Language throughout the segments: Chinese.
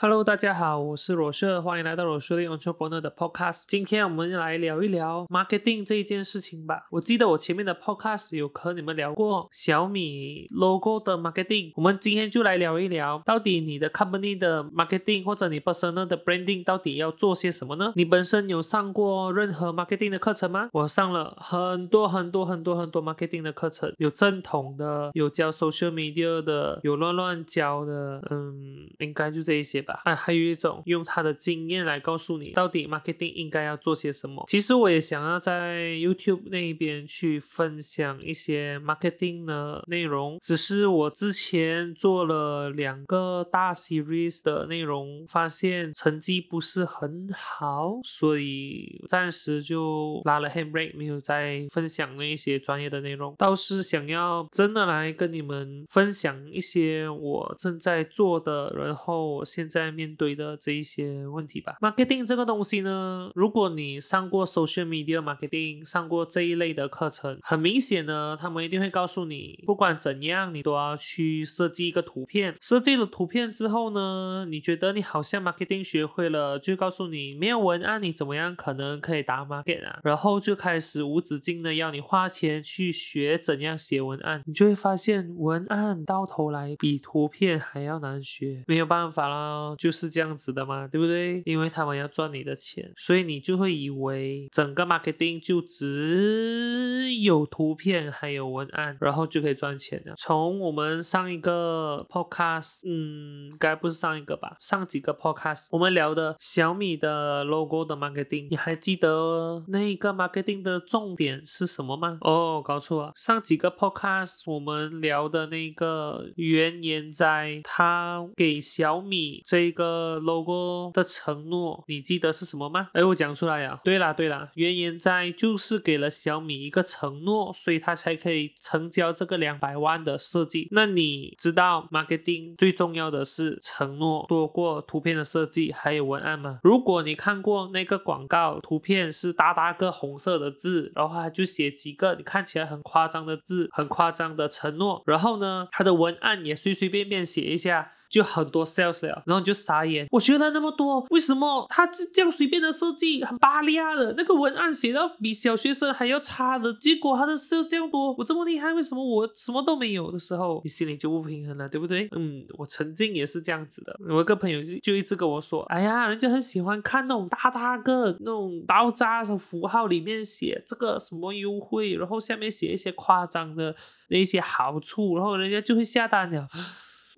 Hello，大家好，我是罗社，欢迎来到罗社的 Entrepreneur 的 Podcast。今天我们来聊一聊 marketing 这一件事情吧。我记得我前面的 Podcast 有和你们聊过小米 logo 的 marketing，我们今天就来聊一聊，到底你的 company 的 marketing 或者你 personal 的 branding 到底要做些什么呢？你本身有上过任何 marketing 的课程吗？我上了很多很多很多很多 marketing 的课程，有正统的，有教 social media 的，有乱乱教的，嗯，应该就这一些。啊，还有一种用他的经验来告诉你到底 marketing 应该要做些什么。其实我也想要在 YouTube 那边去分享一些 marketing 的内容，只是我之前做了两个大 series 的内容，发现成绩不是很好，所以暂时就拉了 handbrake，没有再分享那一些专业的内容。倒是想要真的来跟你们分享一些我正在做的，然后我现在。在面对的这一些问题吧。Marketing 这个东西呢，如果你上过 Social Media Marketing，上过这一类的课程，很明显呢，他们一定会告诉你，不管怎样，你都要去设计一个图片。设计了图片之后呢，你觉得你好像 Marketing 学会了，就告诉你没有文案，你怎么样可能可以打 Market 啊？然后就开始无止境的要你花钱去学怎样写文案，你就会发现文案到头来比图片还要难学，没有办法啦。就是这样子的嘛，对不对？因为他们要赚你的钱，所以你就会以为整个 marketing 就只有图片还有文案，然后就可以赚钱了。从我们上一个 podcast，嗯，该不是上一个吧？上几个 podcast 我们聊的小米的 logo 的 marketing，你还记得那一个 marketing 的重点是什么吗？哦，搞错了，上几个 podcast 我们聊的那个原言在他给小米。这一个 logo 的承诺，你记得是什么吗？哎，我讲出来呀。对啦对啦，原言在就是给了小米一个承诺，所以他才可以成交这个两百万的设计。那你知道 marketing 最重要的是承诺多过图片的设计还有文案吗？如果你看过那个广告，图片是大大个红色的字，然后他就写几个你看起来很夸张的字，很夸张的承诺，然后呢，他的文案也随随便便写一下。就很多 sales 了，然后你就傻眼。我学了那么多，为什么他这样随便的设计，很巴利亚的那个文案写到比小学生还要差的，结果他的 sales 这样多，我这么厉害，为什么我什么都没有的时候，你心里就不平衡了，对不对？嗯，我曾经也是这样子的。我一个朋友就就一直跟我说，哎呀，人家很喜欢看那种大大个那种爆炸的符号，里面写这个什么优惠，然后下面写一些夸张的那些好处，然后人家就会下单了。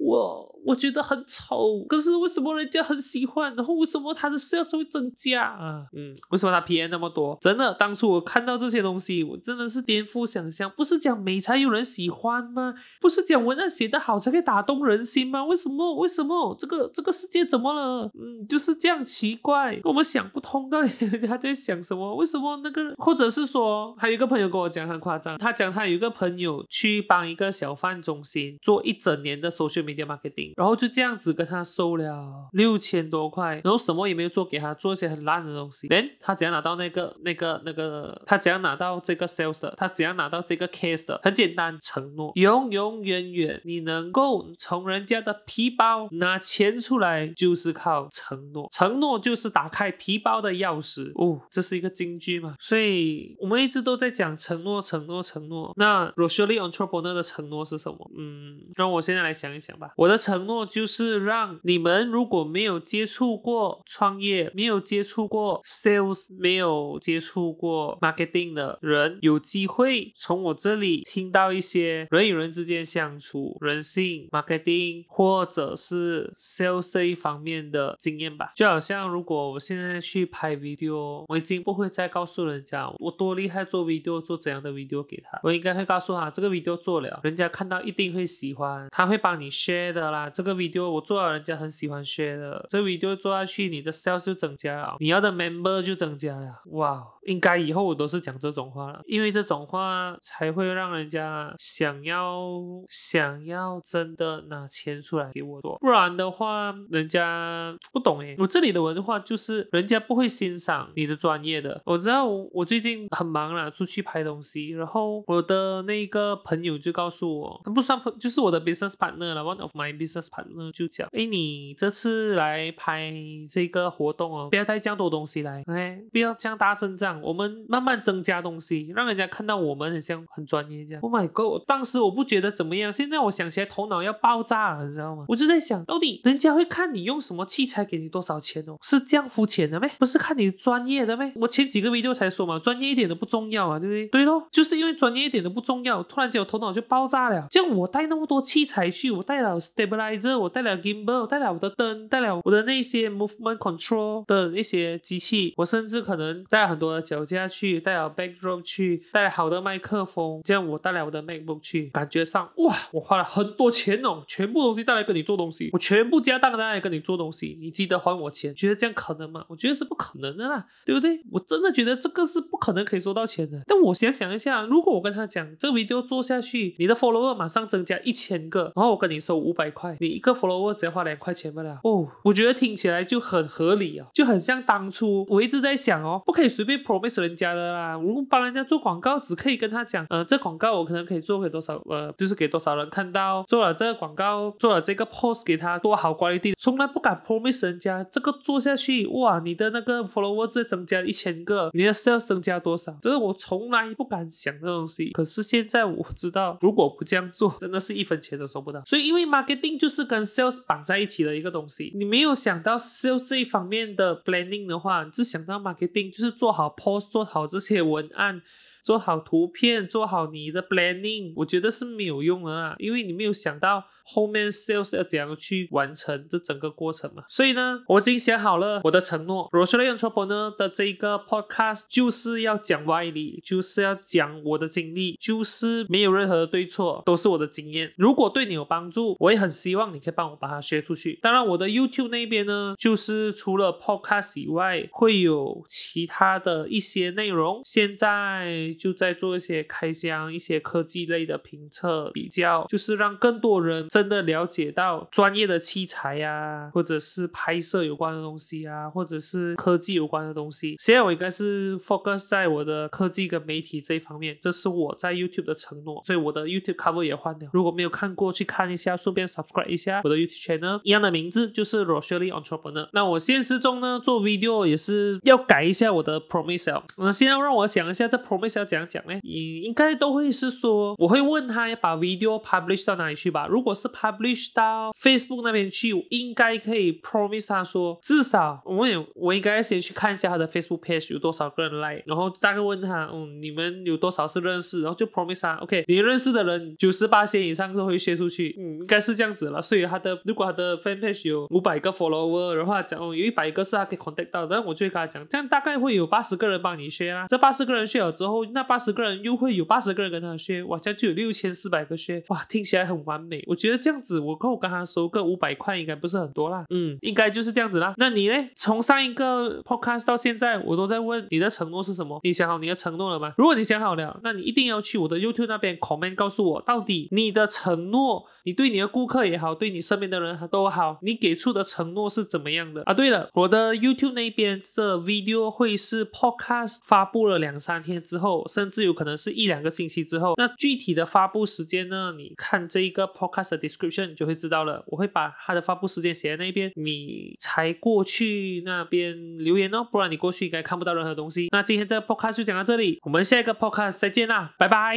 我我觉得很丑，可是为什么人家很喜欢？然后为什么他的销量会增加啊？嗯，为什么他 PM 那么多？真的，当初我看到这些东西，我真的是颠覆想象。不是讲美才有人喜欢吗？不是讲文案写得好才可以打动人心吗？为什么？为什么这个这个世界怎么了？嗯，就是这样奇怪，我们想不通到底 人家在想什么？为什么那个？或者是说，还有一个朋友跟我讲很夸张，他讲他有一个朋友去帮一个小贩中心做一整年的收税 media marketing，然后就这样子跟他收了六千多块，然后什么也没有做给他，做一些很烂的东西。哎他怎样拿到那个那个那个？他怎样拿到这个 sales 的？他怎样拿到这个 case 的？很简单，承诺，永永远远你能够从人家的皮包拿钱出来，就是靠承诺。承诺就是打开皮包的钥匙。哦，这是一个金句嘛？所以我们一直都在讲承诺，承诺，承诺。那 Rochelle Entrepreneur 的承诺是什么？嗯，让我现在来想一想我的承诺就是让你们如果没有接触过创业，没有接触过 sales，没有接触过 marketing 的人，有机会从我这里听到一些人与人之间相处、人性、marketing 或者是 sales 这一方面的经验吧。就好像如果我现在去拍 video，我已经不会再告诉人家我多厉害做 video，做怎样的 video 给他。我应该会告诉他这个 video 做了，人家看到一定会喜欢，他会帮你 share。的啦，这个 video 我做了，人家很喜欢 share 的。这 video 做下去，你的 sales 就增加了，你要的 member 就增加了。哇，应该以后我都是讲这种话了，因为这种话才会让人家想要想要真的拿钱出来给我做，不然的话，人家不懂诶。我这里的文化就是人家不会欣赏你的专业的。我知道我最近很忙了，出去拍东西，然后我的那个朋友就告诉我，他不算朋，就是我的 business partner 了，of my business partner 就讲，哎，你这次来拍这个活动哦，不要带这样多东西来，OK，不要这样大阵仗，我们慢慢增加东西，让人家看到我们很像很专业这样。Oh my god！当时我不觉得怎么样，现在我想起来头脑要爆炸了，你知道吗？我就在想到底人家会看你用什么器材，给你多少钱哦？是这样肤浅的咩？不是看你专业的咩？我前几个 video 才说嘛，专业一点的不重要啊，对不对？对咯，就是因为专业一点的不重要，突然间我头脑就爆炸了。像我带那么多器材去，我带了 stabilizer，我带了 gimbal，带了我的灯，带了我的那些 movement control 的一些机器，我甚至可能带了很多的脚架去，带了 backdrop 去，带了好的麦克风，这样我带了我的 macbook 去，感觉上哇，我花了很多钱哦，全部东西带来跟你做东西，我全部家当带来跟你做东西，你记得还我钱，觉得这样可能吗？我觉得是不可能的啦，对不对？我真的觉得这个是不可能可以收到钱的。但我想想一下，如果我跟他讲这个 video 做下去，你的 follower 马上增加一千个，然后我跟你说收五百块，你一个 follower 只要花两块钱不了哦。我觉得听起来就很合理啊，就很像当初我一直在想哦，不可以随便 promise 人家的啦。如果帮人家做广告，只可以跟他讲，呃，这广告我可能可以做给多少，呃，就是给多少人看到，做了这个广告，做了这个 post 给他多好 quality，从来不敢 promise 人家这个做下去，哇，你的那个 follower 再增加一千个，你的 sales 增加多少？这是我从来不敢想的东西。可是现在我知道，如果不这样做，真的是一分钱都收不到。所以，因为 marketing 就是跟 sales 绑在一起的一个东西，你没有想到 sales 这一方面的 planning 的话，你只想到 marketing 就是做好 post，做好这些文案。做好图片，做好你的 planning，我觉得是没有用的啊，因为你没有想到后面 sales 要怎样去完成这整个过程嘛。所以呢，我已经写好了我的承诺。罗斯雷 entrepreneur 的这个 podcast 就是要讲歪理，就是要讲我的经历，就是没有任何的对错，都是我的经验。如果对你有帮助，我也很希望你可以帮我把它学出去。当然，我的 YouTube 那边呢，就是除了 podcast 以外，会有其他的一些内容。现在。就在做一些开箱、一些科技类的评测比较，就是让更多人真的了解到专业的器材呀，或者是拍摄有关的东西啊，或者是科技有关的东西。现在我应该是 focus 在我的科技跟媒体这一方面，这是我在 YouTube 的承诺，所以我的 YouTube cover 也换掉。如果没有看过去看一下，顺便 subscribe 一下我的 YouTube channel，一样的名字就是 r o s h e l l e Entrepreneur。那我现实中呢做 video 也是要改一下我的 promise。那现在让我想一下这 promise。要怎样讲呢？应应该都会是说，我会问他要把 video publish 到哪里去吧。如果是 publish 到 Facebook 那边去，应该可以 promise 他说，至少我也我应该先去看一下他的 Facebook page 有多少个人 like，然后大概问他，嗯，你们有多少是认识，然后就 promise 他，OK，你认识的人九十八线以上都会 share 出去，嗯，应该是这样子了。所以他的如果他的 fan page 有五百个 follower 的话，讲有一百个是他可以 contact 到，但我就会跟他讲，这样大概会有八十个人帮你 share 啦。这八十个人 share 了之后。那八十个人又会有八十个人跟他学，哇，这样就有六千四百个学，哇，听起来很完美。我觉得这样子，我够跟他收个五百块，应该不是很多啦。嗯，应该就是这样子啦。那你呢？从上一个 podcast 到现在，我都在问你的承诺是什么？你想好你的承诺了吗？如果你想好了，那你一定要去我的 YouTube 那边 comment 告诉我，到底你的承诺，你对你的顾客也好，对你身边的人都好，你给出的承诺是怎么样的啊？对了，我的 YouTube 那边的 video 会是 podcast 发布了两三天之甚至有可能是一两个星期之后，那具体的发布时间呢？你看这一个 podcast 的 description 你就会知道了。我会把它的发布时间写在那边，你才过去那边留言哦，不然你过去应该看不到任何东西。那今天这个 podcast 就讲到这里，我们下一个 podcast 再见啦，拜拜。